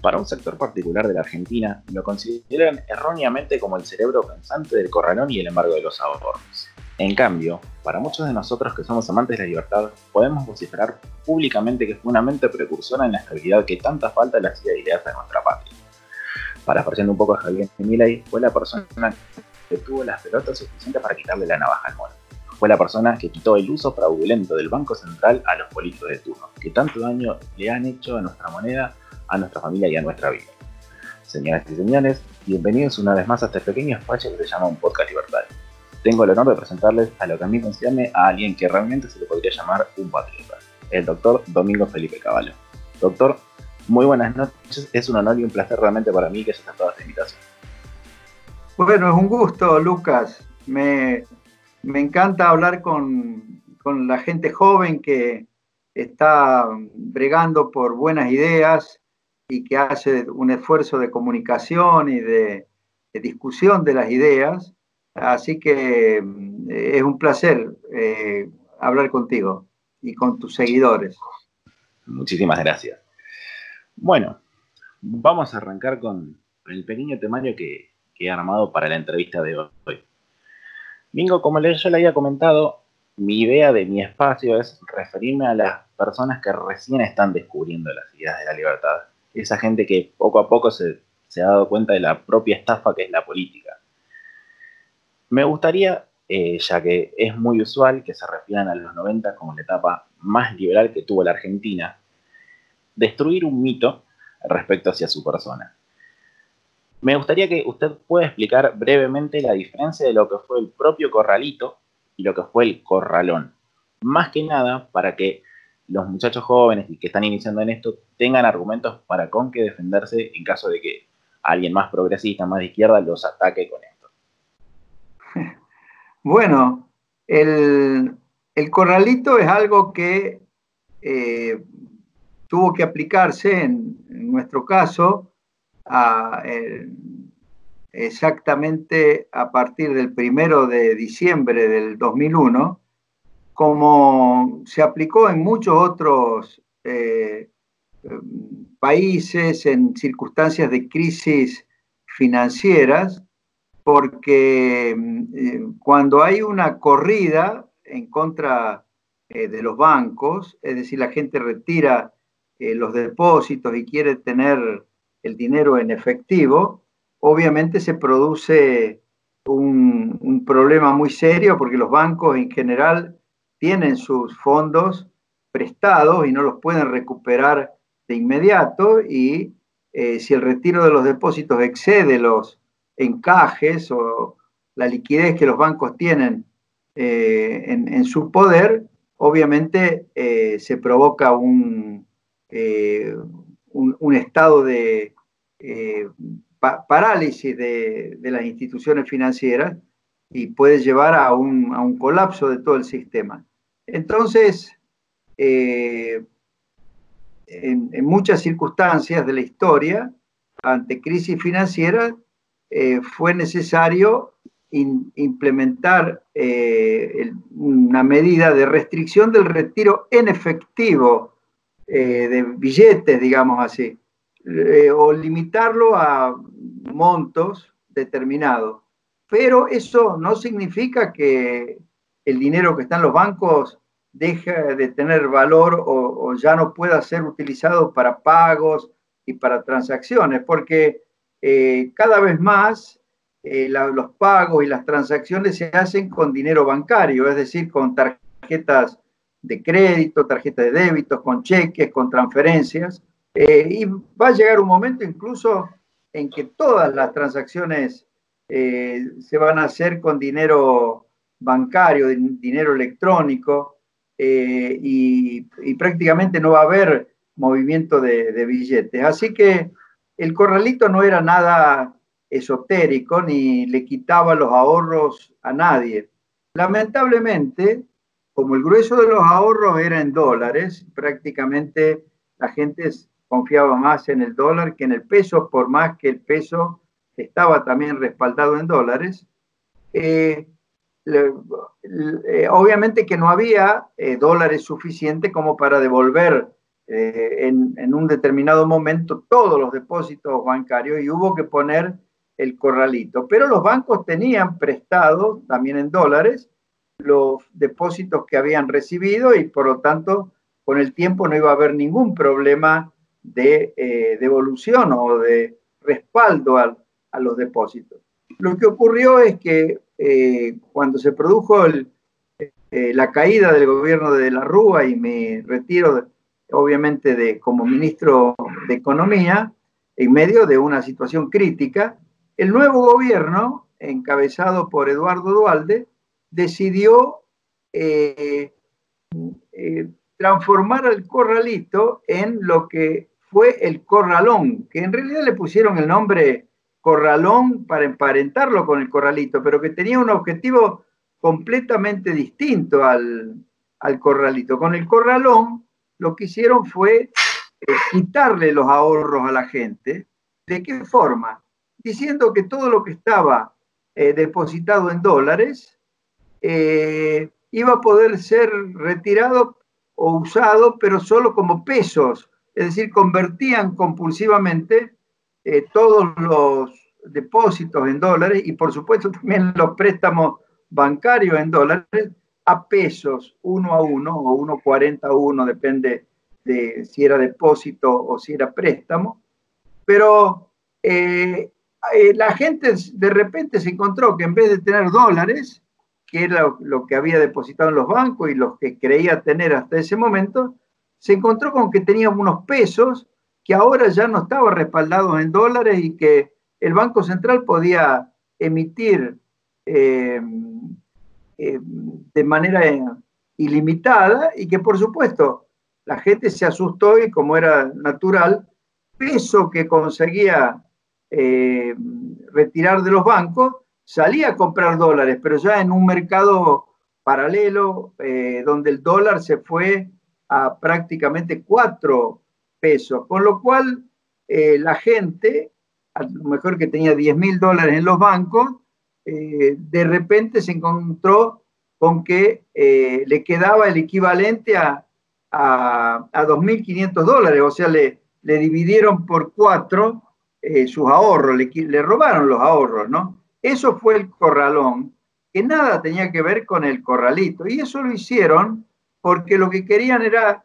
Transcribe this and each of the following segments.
Para un sector particular de la Argentina, lo consideran erróneamente como el cerebro pensante del corralón y el embargo de los ahorros. En cambio, para muchos de nosotros que somos amantes de la libertad, podemos vociferar públicamente que fue una mente precursora en la estabilidad que tanta falta le hacía ideas a nuestra patria. Parafraseando un poco a Javier Milei, fue la persona que tuvo las pelotas suficientes para quitarle la navaja al mono. Fue la persona que quitó el uso fraudulento del Banco Central a los políticos de turno, que tanto daño le han hecho a nuestra moneda a nuestra familia y a nuestra vida. Señoras y señores, bienvenidos una vez más a este pequeño espacio que se llama un podcast libertario. Tengo el honor de presentarles a lo que a mí concierne a alguien que realmente se le podría llamar un patriota, el doctor Domingo Felipe Caballo. Doctor, muy buenas noches, es un honor y un placer realmente para mí que hayas aceptado esta invitación. Bueno, es un gusto, Lucas. Me, me encanta hablar con, con la gente joven que está bregando por buenas ideas y que hace un esfuerzo de comunicación y de, discusión de las ideas. Así que mm, es un placer eh, hablar contigo y con tus seguidores. Muchísimas gracias. Bueno, vamos a arrancar con el pequeño temario que, he armado para la entrevista de hoy. Mingo, como yo le había comentado, mi idea de mi espacio es referirme a las personas que recién están descubriendo las ideas de la libertad esa gente que poco a poco se, ha dado cuenta de la propia estafa que es la política. Me gustaría, eh, ya que es muy usual que se refieran a los 90 como la etapa más liberal que tuvo la Argentina, destruir un mito respecto hacia su persona. Me gustaría que usted pueda explicar brevemente la diferencia de lo que fue el propio corralito y lo que fue el corralón. Más que nada para que los muchachos jóvenes y que están iniciando en esto tengan argumentos para con qué defenderse en caso de que alguien más progresista, más de izquierda, los ataque con esto. Bueno, el, corralito es algo que eh, tuvo que aplicarse en, nuestro caso exactamente a partir del primero de diciembre del 2001 como se aplicó en muchos otros eh, países en circunstancias de crisis financieras, porque eh, cuando hay una corrida en contra eh, de los bancos, es decir, la gente retira los depósitos y quiere tener el dinero en efectivo, obviamente se produce un, un problema muy serio porque los bancos en general tienen sus fondos prestados y no los pueden recuperar de inmediato y eh, si el retiro de los depósitos excede los encajes o la liquidez que los bancos tienen eh, en, su poder, obviamente eh, se provoca un, un, estado de parálisis de, de, las instituciones financieras y puede llevar a un, a un colapso de todo el sistema. Entonces, eh, en, muchas circunstancias de la historia, ante crisis financiera, eh, fue necesario implementar eh, una medida de restricción del retiro en efectivo de billetes, digamos así, o limitarlo a montos determinados. Pero eso no significa que el dinero que está en los bancos deja de tener valor o, ya no pueda ser utilizado para pagos y para transacciones, porque eh, cada vez más eh, los pagos y las transacciones se hacen con dinero bancario, es decir, con tarjetas de crédito, tarjetas de débito, con cheques, con transferencias. Eh, y va a llegar un momento incluso en que todas las transacciones se van a hacer con dinero bancario, dinero electrónico, eh, y, prácticamente no va a haber movimiento de, billetes. Así que el corralito no era nada esotérico ni le quitaba los ahorros a nadie. Lamentablemente, como el grueso de los ahorros era en dólares, prácticamente la gente confiaba más en el dólar que en el peso, por más que el peso estaba también respaldado en dólares. Eh, obviamente que no había eh, dólares suficientes como para devolver eh, en, un determinado momento todos los depósitos bancarios y hubo que poner el corralito. Pero los bancos tenían prestado, también en dólares, los depósitos que habían recibido y por lo tanto con el tiempo no iba a haber ningún problema de eh, devolución o de respaldo a, los depósitos. Lo que ocurrió es que eh, cuando se produjo la caída del gobierno de la Rúa y mi retiro obviamente de, como ministro de Economía, en medio de una situación crítica, el nuevo gobierno, encabezado por Eduardo Dualde, decidió eh, eh, transformar al corralito en lo que fue el corralón, que en realidad le pusieron el nombre corralón para emparentarlo con el corralito, pero que tenía un objetivo completamente distinto al, al corralito. Con el corralón lo que hicieron fue eh, quitarle los ahorros a la gente. ¿De qué forma? Diciendo que todo lo que estaba eh, depositado en dólares eh, iba a poder ser retirado o usado, pero solo como pesos. Es decir, convertían compulsivamente todos los depósitos en dólares y por supuesto también los préstamos bancarios en dólares a pesos uno a uno o 1.40 a uno, depende de si era depósito o si era préstamo. Pero eh, eh, la gente de repente se encontró que en vez de tener dólares, que era lo que había depositado en los bancos y los que creía tener hasta ese momento, se encontró con que tenía unos pesos que ahora ya no estaban respaldados en dólares y que el Banco Central podía emitir eh, eh, de manera ilimitada y que por supuesto la gente se asustó y como era natural, peso que conseguía eh, retirar de los bancos, salía a comprar dólares, pero ya en un mercado paralelo donde el dólar se fue a prácticamente cuatro pesos, con lo cual la gente, a lo mejor que tenía 10 mil dólares en los bancos, eh, de repente se encontró con que eh, le quedaba el equivalente a, a, 2.500 dólares, o sea, le, le, dividieron por cuatro eh, sus ahorros, le, le, robaron los ahorros, ¿no? Eso fue el corralón, que nada tenía que ver con el corralito, y eso lo hicieron porque lo que querían era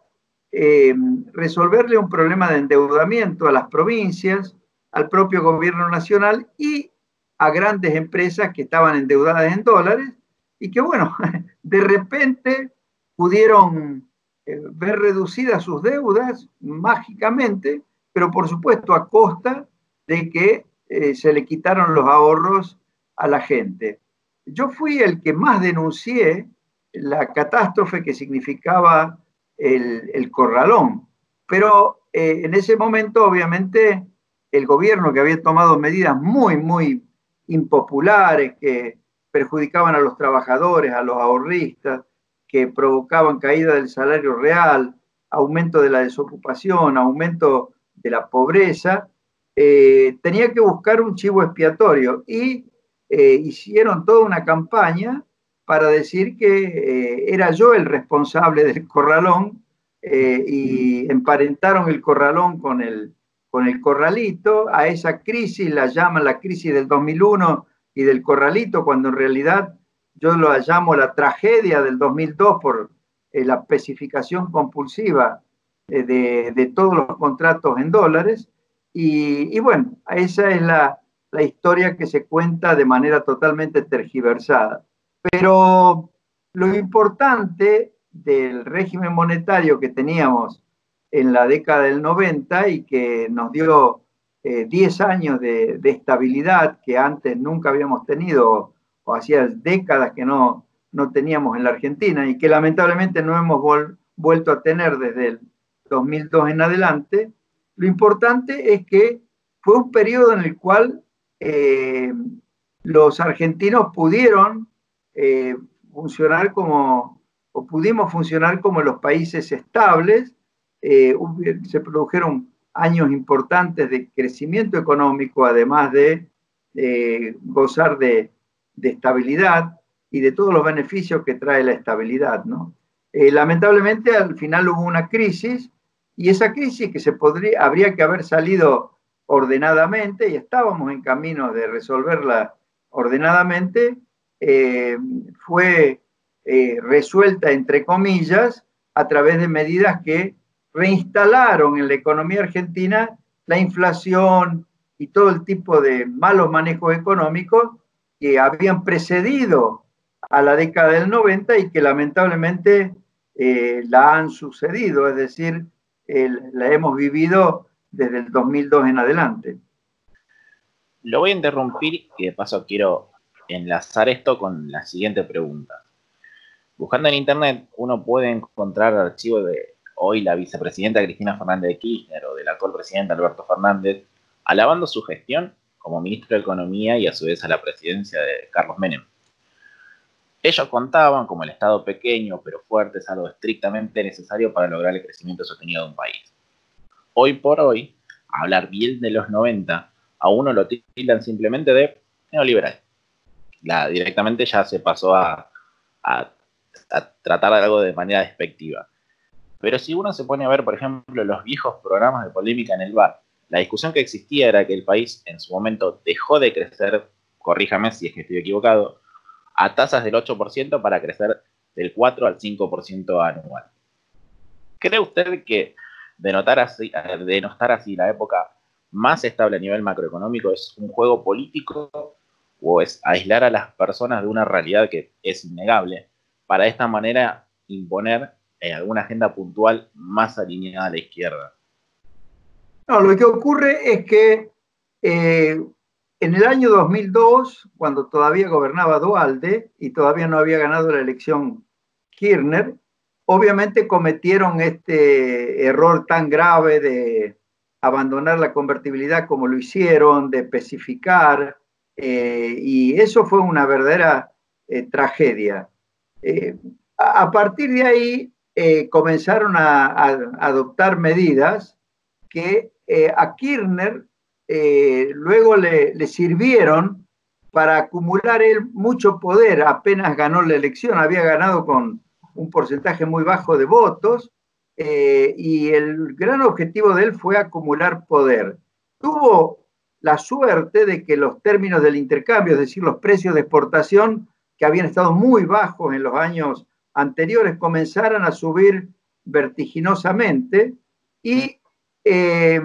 resolverle un problema de endeudamiento a las provincias, al propio gobierno nacional y a grandes empresas que estaban endeudadas en dólares y que, bueno, de repente pudieron eh, ver reducidas sus deudas mágicamente, pero por supuesto a costa de que eh, se le quitaron los ahorros a la gente. Yo fui el que más denuncié la catástrofe que significaba el, corralón, pero eh, en ese momento obviamente el gobierno que había tomado medidas muy, muy impopulares que perjudicaban a los trabajadores, a los ahorristas, que provocaban caída del salario real, aumento de la desocupación, aumento de la pobreza, eh, tenía que buscar un chivo expiatorio. Y eh, hicieron toda una campaña para decir que eh, era yo el responsable del corralón y emparentaron el corralón con el, con el corralito, a esa crisis la llaman la crisis del 2001 y del corralito, cuando en realidad yo lo llamo la tragedia del 2002 por eh, la especificación compulsiva eh, de, todos los contratos en dólares. Y, bueno, esa es la, la historia que se cuenta de manera totalmente tergiversada. Pero lo importante del régimen monetario que teníamos en la década del 90 y que nos dio 10 eh, años de, estabilidad que antes nunca habíamos tenido o hacía décadas que no, no teníamos en la Argentina y que lamentablemente no hemos vuelto a tener desde el 2002 en adelante, lo importante es que fue un periodo en el cual eh, los argentinos pudieron eh, funcionar como, o pudimos funcionar como los países estables, eh, se produjeron años importantes de crecimiento económico, además de gozar de, estabilidad y de todos los beneficios que trae la estabilidad. ¿no? Eh, lamentablemente al final hubo una crisis Y esa crisis que se podría, habría que haber salido ordenadamente, y estábamos en camino de resolverla ordenadamente, eh, fue eh, resuelta, entre comillas, a través de medidas que reinstalaron en la economía argentina la inflación y todo el tipo de malos manejos económicos que habían precedido a la década del 90 y que lamentablemente eh, la han sucedido, es decir, la hemos vivido desde el 2002 en adelante. Lo voy a interrumpir y de paso quiero enlazar esto con la siguiente pregunta. Buscando en internet uno puede encontrar archivos de hoy la vicepresidenta Cristina Fernández de Kirchner o del actual presidente Alberto Fernández alabando su gestión como ministro de Economía y a su vez a la presidencia de Carlos Menem. Ellos contaban como el Estado pequeño pero fuerte es algo estrictamente necesario para lograr el crecimiento sostenido de un país. Hoy por hoy, hablar bien de los 90, a uno lo tildan simplemente de neoliberal. Directamente ya se pasó a, tratar algo de manera despectiva. Pero si uno se pone a ver, por ejemplo, los viejos programas de polémica en el bar, la discusión que existía era que el país en su momento dejó de crecer, corríjame si es que estoy equivocado, a tasas del 8% para crecer del 4 al 5% anual. ¿Cree usted que denotar así, denostar así la época más estable a nivel macroeconómico es un juego político o es aislar a las personas de una realidad que es innegable para de esta manera imponer eh, alguna agenda puntual más alineada a la izquierda? No, lo que ocurre es que eh, en el año 2002, cuando todavía gobernaba Dualde y todavía no había ganado la elección Kirchner, obviamente cometieron este error tan grave de abandonar la convertibilidad como lo hicieron, de especificar, eh, y eso fue una verdadera eh, tragedia. Eh, a, partir de ahí comenzaron a, adoptar medidas que a Kirchner luego le, sirvieron para acumular él mucho poder. Apenas ganó la elección, había ganado con un porcentaje muy bajo de votos y el gran objetivo de él fue acumular poder. Tuvo la suerte de que los términos del intercambio, es decir, los precios de exportación que habían estado muy bajos en los años anteriores, comenzaran a subir vertiginosamente y eh,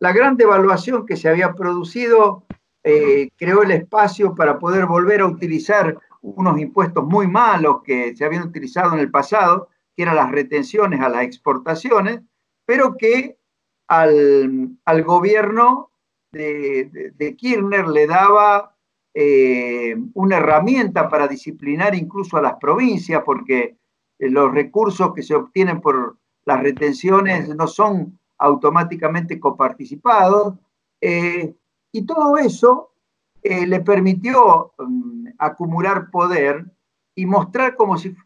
la gran devaluación que se había producido eh, creó el espacio para poder volver a utilizar unos impuestos muy malos que se habían utilizado en el pasado, que eran las retenciones a las exportaciones, pero que al, gobierno de, Kirchner le daba eh, una herramienta para disciplinar incluso a las provincias, porque los recursos que se obtienen por las retenciones no son automáticamente coparticipados, eh, y todo eso eh, le permitió mm, acumular poder y mostrar como si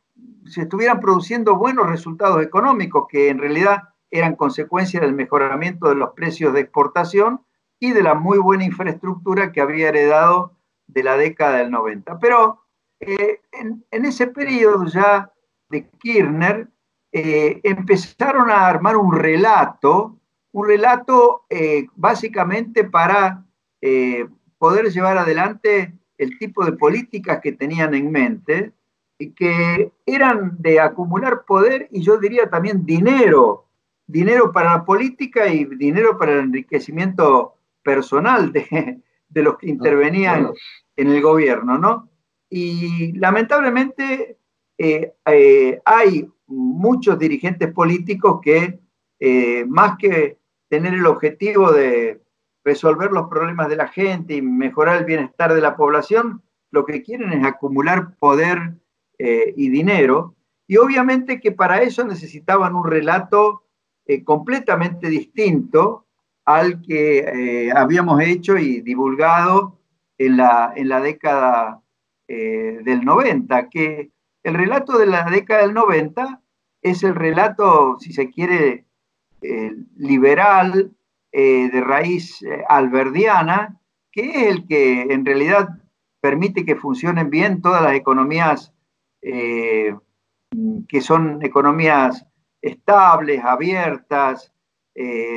se estuvieran produciendo buenos resultados económicos, que en realidad eran consecuencia del mejoramiento de los precios de exportación y de la muy buena infraestructura que había heredado de la década del 90. Pero eh, en, en, ese periodo ya de Kirchner, eh, empezaron a armar un relato, un relato eh, básicamente para eh, poder llevar adelante el tipo de políticas que tenían en mente y que eran de acumular poder y yo diría también dinero, dinero para la política y dinero para el enriquecimiento personal de, de los que intervenían en el gobierno, ¿no? Y lamentablemente hay muchos dirigentes políticos que, eh, más que tener el objetivo de resolver los problemas de la gente y mejorar el bienestar de la población, lo que quieren es acumular poder eh, y dinero. Y obviamente que para eso necesitaban un relato eh, completamente distinto al que habíamos hecho y divulgado en la, en la década del 90, que el relato de la década del 90 es el relato, si se quiere, eh, liberal, eh, de raíz eh, alberdiana, que es el que en realidad permite que funcionen bien todas las economías que son economías estables, abiertas,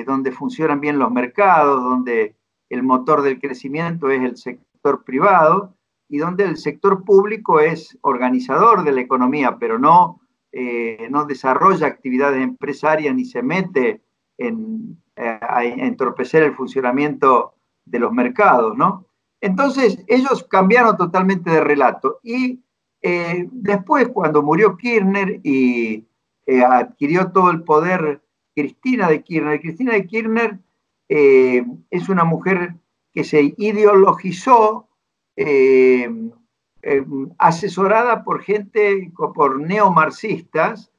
donde funcionan bien los mercados, donde el motor del crecimiento es el sector privado y donde el sector público es organizador de la economía, pero no, no desarrolla actividades empresarias ni se mete en, a entorpecer el funcionamiento de los mercados, ¿no? Entonces, ellos cambiaron totalmente de relato. Y eh, después, cuando murió Kirchner y eh, adquirió todo el poder Cristina de Kirchner, Cristina de Kirchner eh, es una mujer que se ideologizó asesorada por gente, por neomarxistas,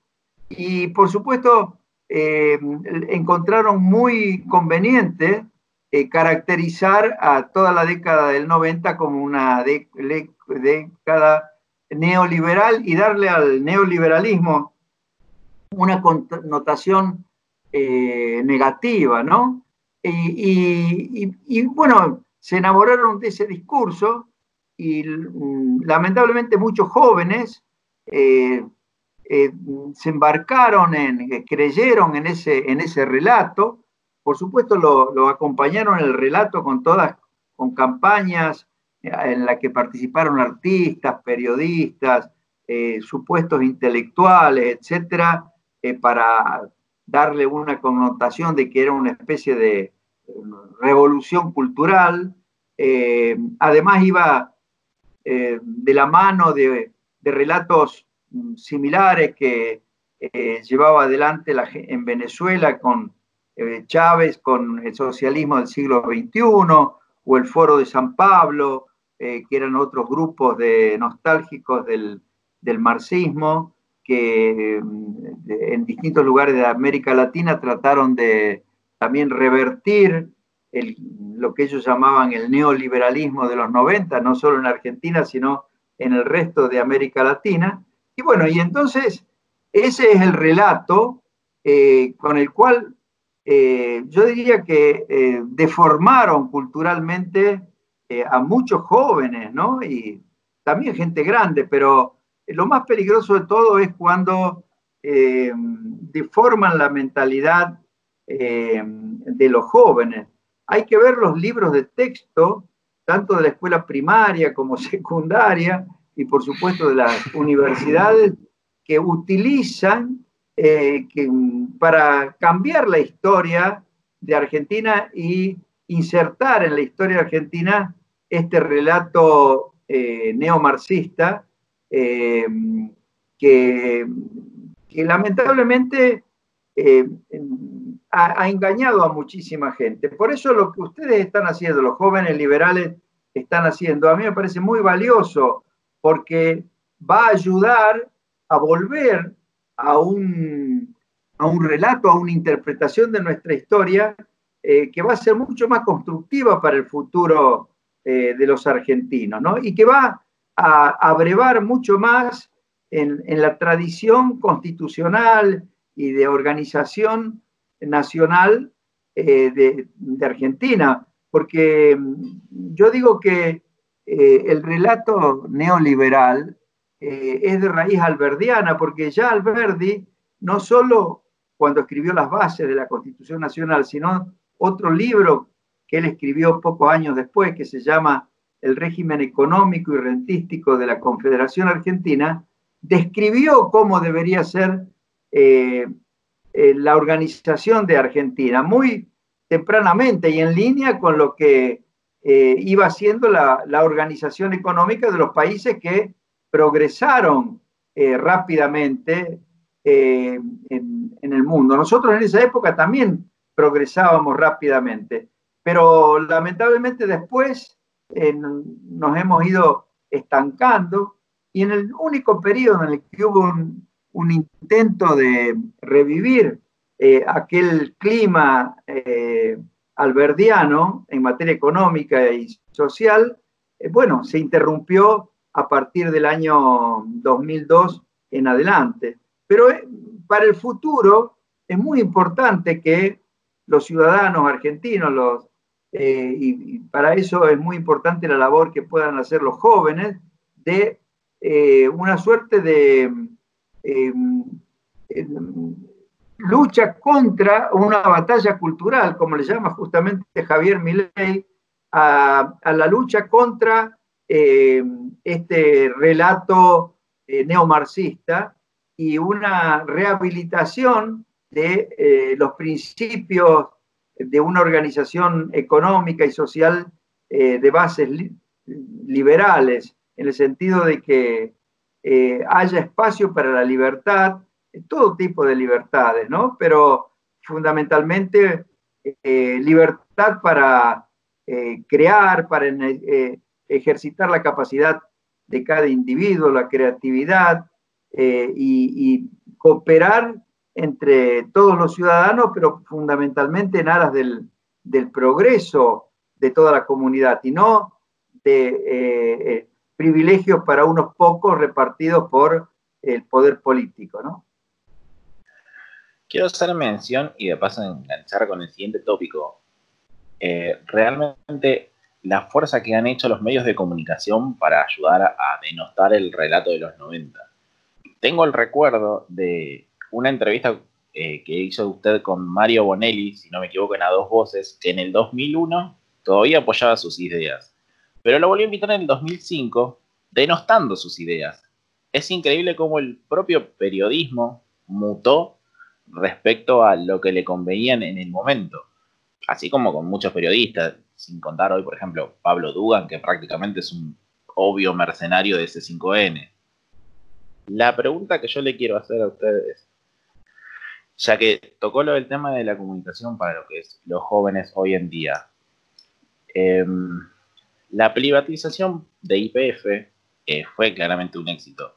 y por supuesto encontraron muy conveniente eh, caracterizar a toda la década del 90 como una década neoliberal y darle al neoliberalismo una connotación eh, negativa, ¿no? Y, bueno, se enamoraron de ese discurso y mm, lamentablemente muchos jóvenes eh, se embarcaron en, creyeron en ese, en ese relato por supuesto, lo, acompañaron el relato con todas, con campañas eh, en las que participaron artistas, periodistas, eh, supuestos intelectuales, etcétera, eh, para darle una connotación de que era una especie de revolución cultural. además, iba de la mano de, relatos mm, similares que llevaba adelante la, en Venezuela con eh, Chávez con el socialismo del siglo XXI, o el Foro de San Pablo, eh, que eran otros grupos de nostálgicos del, marxismo, que mm, en distintos lugares de América Latina trataron de también revertir lo que ellos llamaban el neoliberalismo de los 90, no solo en Argentina, sino en el resto de América Latina. Y bueno, y entonces ese es el relato eh, con el cual eh, yo diría que eh, deformaron culturalmente a muchos jóvenes, ¿no? Y también gente grande, pero lo más peligroso de todo es cuando deforman la mentalidad de los jóvenes. Hay que ver los libros de texto, tanto de la escuela primaria como secundaria, y por supuesto de las universidades, que utilizan eh, para cambiar la historia de Argentina y insertar en la historia argentina este relato eh, neomarxista eh, que, lamentablemente ha, engañado a muchísima gente. Por eso lo que ustedes están haciendo, los jóvenes liberales están haciendo, a mí me parece muy valioso porque va a ayudar a volver a un, a un relato, a una interpretación de nuestra historia eh, que va a ser mucho más constructiva para el futuro eh, de los argentinos, ¿no? Y que va a mucho más en, la tradición constitucional y de organización nacional eh, de, Argentina, porque mm, yo digo que el relato neoliberal eh, es de raíz alberdiana, porque ya Alberdi, no solo cuando escribió las bases de la Constitución Nacional, sino otro libro que él escribió pocos años después, que se llama El régimen económico y rentístico de la Confederación Argentina, describió cómo debería ser eh, eh, la organización de Argentina, muy tempranamente y en línea con lo que iba siendo la, organización económica de los países que progresaron eh, rápidamente eh, en, el mundo. Nosotros en esa época también progresábamos rápidamente, pero lamentablemente después eh, nos hemos ido estancando y en el único periodo en el que hubo un, intento de revivir aquel clima alberdiano en materia económica y social, bueno, se interrumpió a partir del año 2002 en adelante. Pero eh, para el futuro es muy importante que los ciudadanos argentinos, los, eh, y, para eso es muy importante la labor que puedan hacer los jóvenes de eh, una suerte de lucha contra una batalla cultural, como le llama justamente Javier Milei, a, la lucha contra eh, este relato eh, neomarxista y una rehabilitación de los principios de una organización económica y social de bases liberales, en el sentido de que haya espacio para la libertad, todo tipo de libertades, ¿no? Pero fundamentalmente libertad para eh, crear, para eh, ejercitar la capacidad de cada individuo, la creatividad eh, y, cooperar entre todos los ciudadanos, pero fundamentalmente en aras del, progreso de toda la comunidad y no de privilegios para unos pocos repartidos por el poder político. Quiero hacer mención y de paso enganchar con el siguiente tópico. Eh, realmente la fuerza que han hecho los medios de comunicación para ayudar a, denostar el relato de los 90. Tengo el recuerdo de una entrevista eh, que hizo usted con Mario Bonelli, si no me equivoco, en A Dos Voces, que en el 2001 todavía apoyaba sus ideas, pero lo volvió a invitar en el 2005 denostando sus ideas. Es increíble cómo el propio periodismo mutó respecto a lo que le convenían en el momento así como con muchos periodistas, sin contar hoy, por ejemplo, Pablo Dugan, que prácticamente es un obvio mercenario de C5N. La pregunta que yo le quiero hacer a ustedes, ya que tocó lo del tema de la comunicación para lo que es los jóvenes hoy en día, em, la privatización de IPF fue claramente un éxito.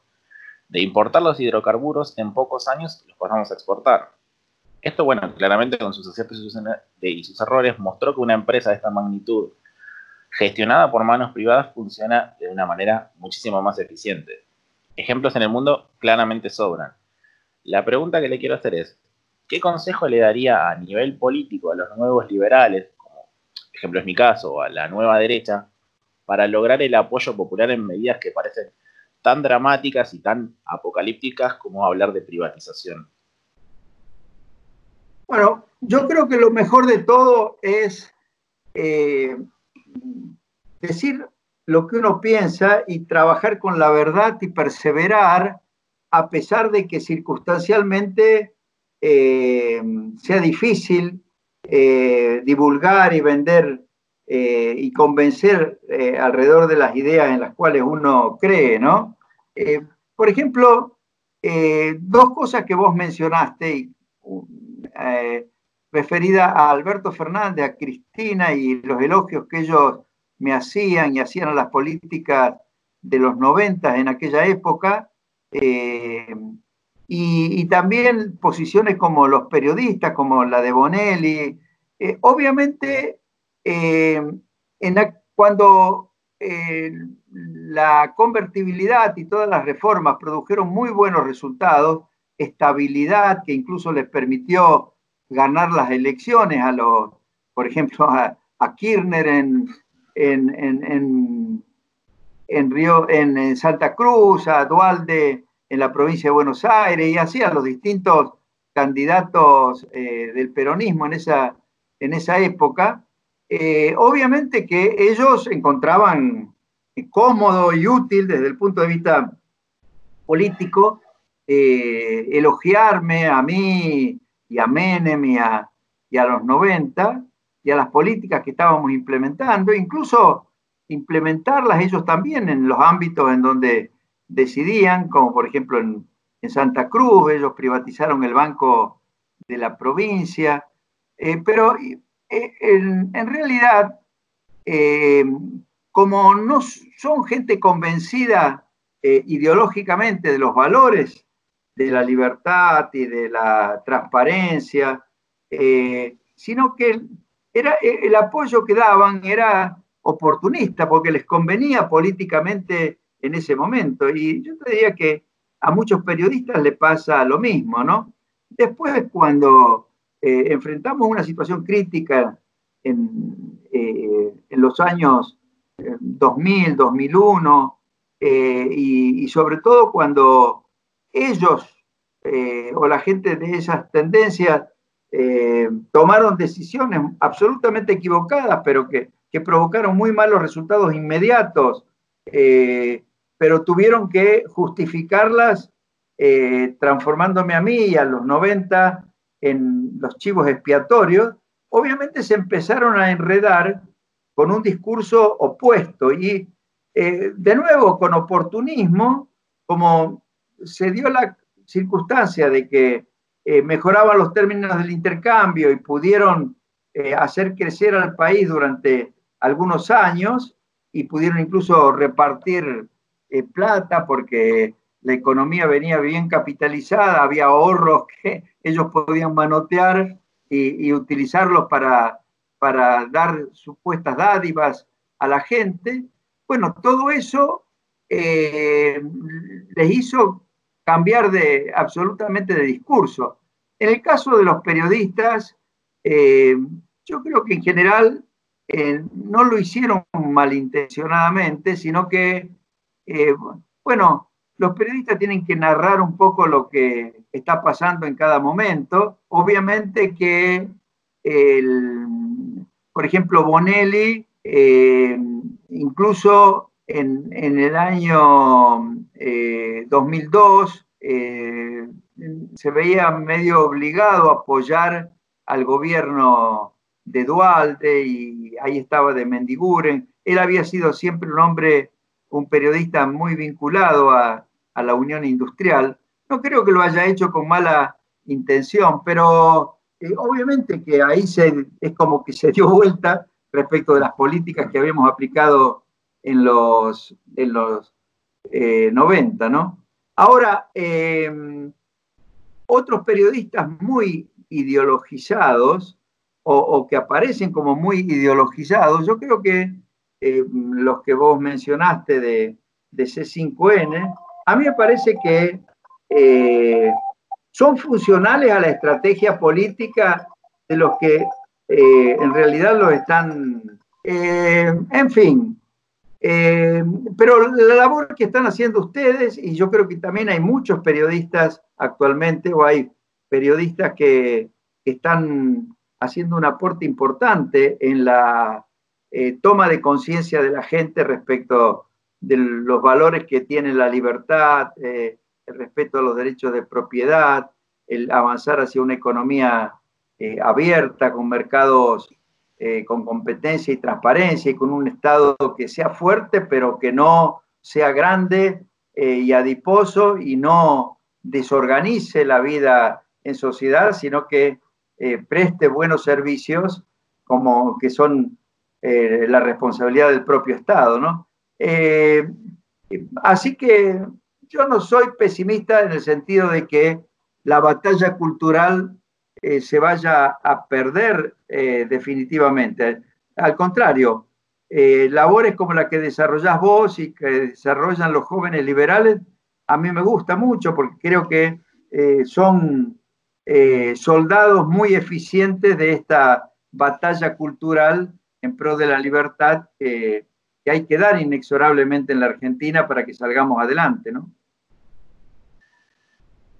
De importar los hidrocarburos, en pocos años los pasamos a exportar. Esto, bueno, claramente con sus aciertos y sus errores mostró que una empresa de esta magnitud gestionada por manos privadas funciona de una manera muchísimo más eficiente. Ejemplos en el mundo claramente sobran. La pregunta que le quiero hacer es, ¿qué consejo le daría a nivel político a los nuevos liberales, como ejemplo es mi caso, a la nueva derecha, para lograr el apoyo popular en medidas que parecen tan dramáticas y tan apocalípticas como hablar de privatización? Bueno, yo creo que lo mejor de todo es eh, decir lo que uno piensa y trabajar con la verdad y perseverar a pesar de que circunstancialmente eh, sea difícil eh, divulgar y vender y convencer alrededor de las ideas en las cuales uno cree, ¿no? por ejemplo, dos cosas que vos mencionaste eh, referida a Alberto Fernández, a Cristina y los elogios que ellos me hacían y hacían a las políticas de los 90 en aquella época, eh, y, también posiciones como los periodistas, como la de Bonelli. Eh, obviamente, en cuando la convertibilidad y todas las reformas produjeron muy buenos resultados, estabilidad que incluso les permitió ganar las elecciones a los, por ejemplo, a, Kirchner en, en, en, Río, en, Santa Cruz, a Dualde en la provincia de Buenos Aires y así a los distintos candidatos eh, del peronismo en esa, en esa época. Eh, obviamente que ellos encontraban cómodo y útil desde el punto de vista político eh, elogiarme a mí y a Menem y a, los 90 y a las políticas que estábamos implementando, incluso implementarlas ellos también en los ámbitos en donde decidían, como por ejemplo en, Santa Cruz, ellos privatizaron el banco de la provincia, eh, pero eh, en, realidad, como no son gente convencida ideológicamente de los valores de la libertad y de la transparencia, eh, sino que era, el apoyo que daban era oportunista porque les convenía políticamente en ese momento. Y yo te diría que a muchos periodistas le pasa lo mismo, ¿no? Después, cuando eh, enfrentamos una situación crítica en, eh, en los años 2000, 2001, y, sobre todo cuando ellos eh, o la gente de esas tendencias eh, tomaron decisiones absolutamente equivocadas, pero que, provocaron muy malos resultados inmediatos, pero tuvieron que justificarlas transformándome a mí y a los 90 en los chivos expiatorios, obviamente se empezaron a enredar con un discurso opuesto y eh, de nuevo con oportunismo, como se dio la circunstancia de que eh, mejoraban los términos del intercambio y pudieron eh, hacer crecer al país durante algunos años y pudieron incluso repartir plata porque la economía venía bien capitalizada, había ahorros que ellos podían manotear y, utilizarlos para, para dar supuestas dádivas a la gente. Bueno, todo eso eh, les hizo cambiar de, absolutamente de discurso. En el caso de los periodistas, eh, yo creo que en general eh, no lo hicieron malintencionadamente, sino que, bueno, los periodistas tienen que narrar un poco lo que está pasando en cada momento. Obviamente que, por ejemplo, Bonelli, eh, incluso en, el año 2002, eh, eh, se veía medio obligado a apoyar al gobierno de Duarte y ahí estaba de Mendiguren. Él había sido siempre un hombre un periodista muy vinculado a, la Unión Industrial. No creo que lo haya hecho con mala intención, pero eh, obviamente que ahí se, es como que se dio vuelta respecto de las políticas que habíamos aplicado en los, en los 90, eh, ¿no? Ahora, em, otros periodistas muy ideologizados o, o, que aparecen como muy ideologizados, yo creo que eh, los que vos mencionaste de, C5N, a mí me parece que eh, son funcionales a la estrategia política de los que eh, en realidad lo están, en fin, pero la labor que están haciendo ustedes, y yo creo que también hay muchos periodistas actualmente, o hay periodistas que están haciendo un aporte importante en la eh, toma de conciencia de la gente respecto de los valores que tiene la libertad, eh, el respeto a los derechos de propiedad, el avanzar hacia una economía eh, abierta, con mercados con competencia y transparencia y con un Estado que sea fuerte, pero que no sea grande y adiposo y no desorganice la vida en sociedad, sino que preste buenos servicios como que son eh, la responsabilidad del propio Estado, ¿no? Eh, así que yo no soy pesimista en el sentido de que la batalla cultural eh, se vaya a perder definitivamente. Al contrario, labores como la que desarrollás vos y que desarrollan los jóvenes liberales, a mí me gusta mucho porque creo que son soldados muy eficientes de esta batalla cultural en pro de la libertad que, hay que dar inexorablemente en la Argentina para que salgamos adelante, ¿no?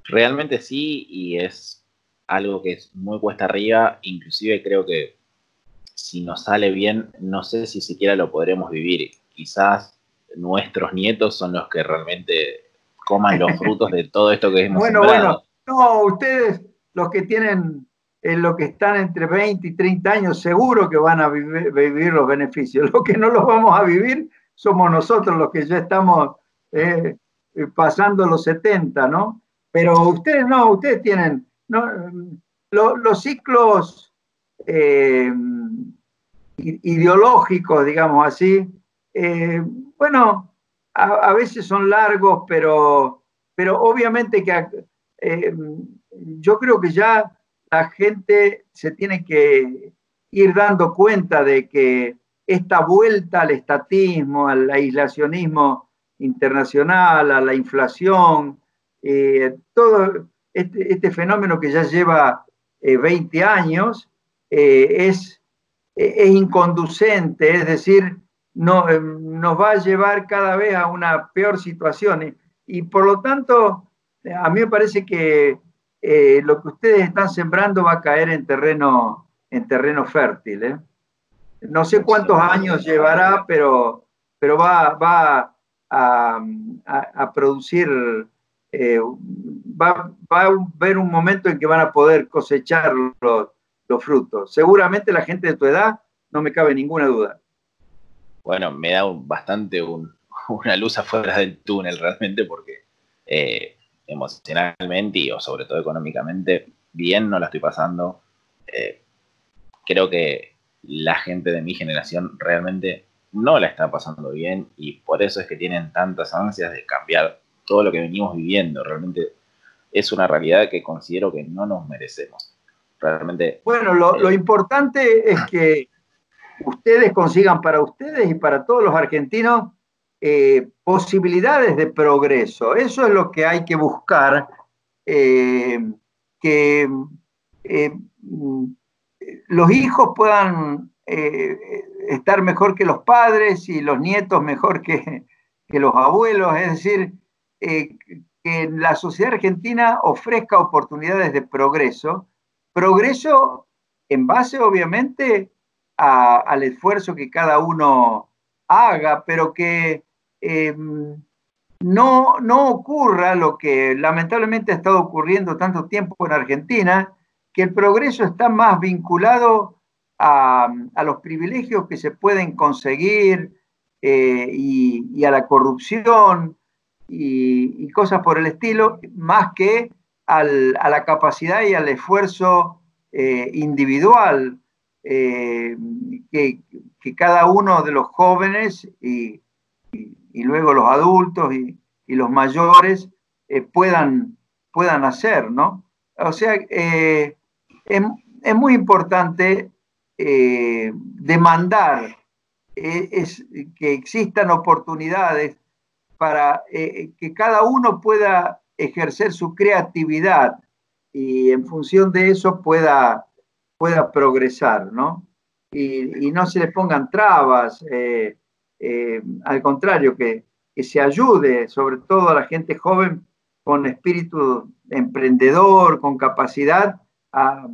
Realmente sí, y es algo que es muy cuesta arriba, inclusive creo que si nos sale bien, no sé si siquiera lo podremos vivir. Quizás nuestros nietos son los que realmente coman los frutos de todo esto que hemos Bueno, bueno, no, ustedes, los que tienen en lo que están entre 20 y 30 años, seguro que van a vivir, los beneficios. Lo que no los vamos a vivir somos nosotros los que ya estamos eh, pasando los 70, ¿no? Pero ustedes no, ustedes tienen los ciclos eh, ideológicos, digamos así, eh, bueno, a, veces son largos, pero, pero obviamente que yo creo que ya la gente se tiene que ir dando cuenta de que esta vuelta al estatismo, al aislacionismo internacional, a la inflación, eh, todo este, este, fenómeno que ya lleva 20 eh, años eh, es, inconducente, es decir, no, nos va a llevar cada vez a una peor situación. Y por lo tanto a mí me parece que eh, lo que ustedes están sembrando va a caer en terreno, en terreno fértil. ¿eh? No sé cuántos años llevará, pero, pero va, va a, producir, eh, va, a haber un momento en que van a poder cosechar los, los frutos. Seguramente la gente de tu edad, no me cabe ninguna duda. Bueno, me da bastante una luz afuera del túnel realmente porque eh, emocionalmente y o sobre todo económicamente bien no la estoy pasando. Eh, creo que la gente de mi generación realmente no la está pasando bien y por eso es que tienen tantas ansias de cambiar todo lo que venimos viviendo. Realmente es una realidad que considero que no nos merecemos. Realmente. Bueno, lo, eh, importante es que ustedes consigan para ustedes y para todos los argentinos eh, posibilidades de progreso. Eso es lo que hay que buscar, eh, que los hijos puedan estar mejor que los padres y los nietos mejor que, los abuelos, es decir, eh, que la sociedad argentina ofrezca oportunidades de progreso, progreso en base obviamente al esfuerzo que cada uno haga, pero que em, no, no ocurra lo que lamentablemente ha estado ocurriendo tanto tiempo en Argentina, que el progreso está más vinculado a, los privilegios que se pueden conseguir eh, y, a la corrupción y, cosas por el estilo, más que a la capacidad y al esfuerzo eh, individual eh, que, cada uno de los jóvenes y, luego los adultos y, los mayores puedan, puedan hacer, ¿no? O sea, es, es, muy importante eh, demandar eh, es que existan oportunidades para eh, que cada uno pueda ejercer su creatividad y en función de eso pueda, pueda progresar, ¿no? Y, no se le pongan trabas, al contrario, que, se ayude, sobre todo a la gente joven con espíritu emprendedor, con capacidad a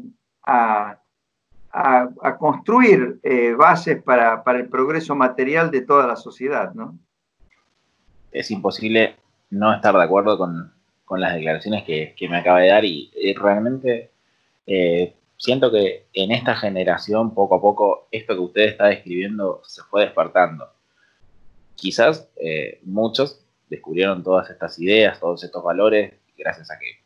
a, construir eh, bases para, el progreso material de toda la sociedad, ¿no? Es imposible no estar de acuerdo con, las declaraciones que, me acaba de dar y, realmente eh, siento que en esta generación poco a poco esto que usted está describiendo se fue despertando. Quizás eh, muchos descubrieron todas estas ideas, todos estos valores, gracias a que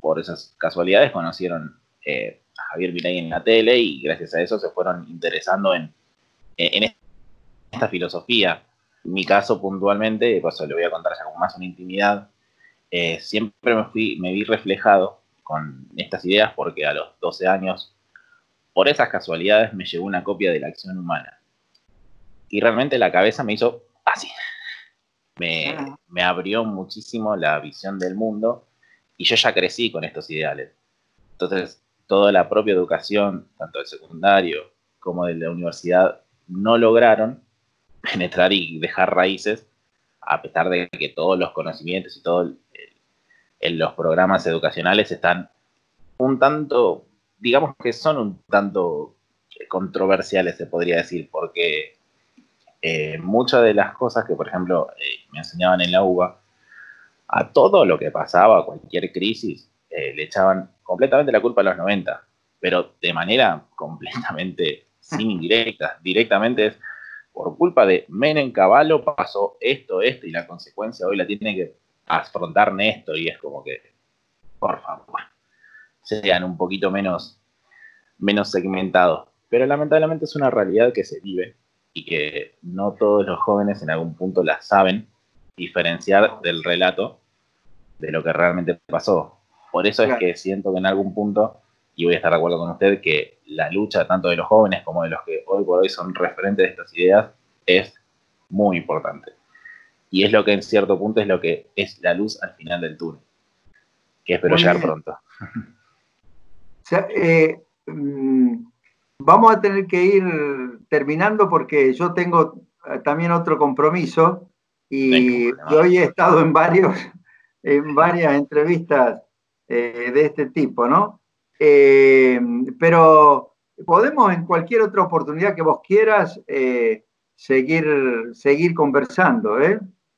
por esas casualidades conocieron a Javier Milei en la tele y gracias a eso se fueron interesando en, en esta filosofía. Mi caso puntualmente, pues le voy a contar ya con más una intimidad, eh, siempre me, fui, me vi reflejado con estas ideas porque a los 12 años, por esas casualidades, me llegó una copia de la acción humana. Y realmente la cabeza me hizo así. Me, ah. me abrió muchísimo la visión del mundo y yo ya crecí con estos ideales. Entonces, toda la propia educación, tanto del secundario como de la universidad, no lograron penetrar y dejar raíces, a pesar de que todos los conocimientos y todos los programas educacionales están un tanto, digamos que son un tanto controversiales, se podría decir, porque eh, muchas de las cosas que, por ejemplo, eh, me enseñaban en la UBA, a todo lo que pasaba, cualquier crisis, eh, le echaban completamente la culpa a los 90, pero de manera completamente sin indirecta. Directamente es por culpa de Menem Caballo pasó esto, esto, y la consecuencia hoy la tiene que afrontar Néstor, y es como que, por favor, sean un poquito menos, menos segmentados. Pero lamentablemente es una realidad que se vive y que no todos los jóvenes en algún punto la saben diferenciar del relato de lo que realmente pasó. Por eso es que siento que en algún punto, y voy a estar de acuerdo con usted, que la lucha tanto de los jóvenes como de los que hoy por hoy son referentes de estas ideas es muy importante. Y es lo que en cierto punto es lo que es la luz al final del túnel, que espero llegar pronto. Eh, mm, vamos a tener que ir terminando porque yo tengo eh, también otro compromiso y hoy he estado en varios en varias entrevistas eh, de este tipo, ¿no? Eh, pero podemos en cualquier otra oportunidad que vos quieras eh, seguir, seguir conversando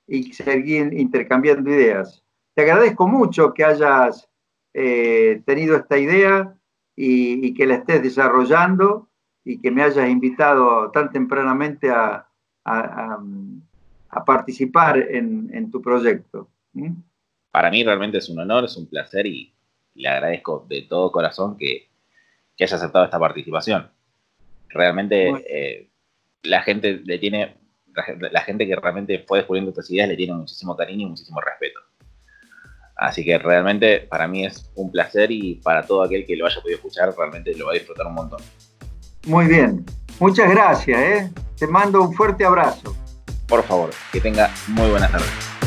y seguir intercambiando ideas. Te agradezco mucho que hayas tenido esta idea y, que la estés desarrollando y que me hayas invitado tan tempranamente a, participar en, tu proyecto. Para mí realmente es un honor, es un placer y le agradezco de todo corazón que, que haya aceptado esta participación. Realmente eh, la gente le tiene, la gente que realmente fue descubriendo estas ideas le tiene muchísimo cariño y muchísimo respeto. Así que realmente para mí es un placer y para todo aquel que lo haya podido escuchar realmente lo va a disfrutar un montón. Muy bien, muchas gracias, ¿eh? te mando un fuerte abrazo. Por favor, que tenga muy buenas tardes.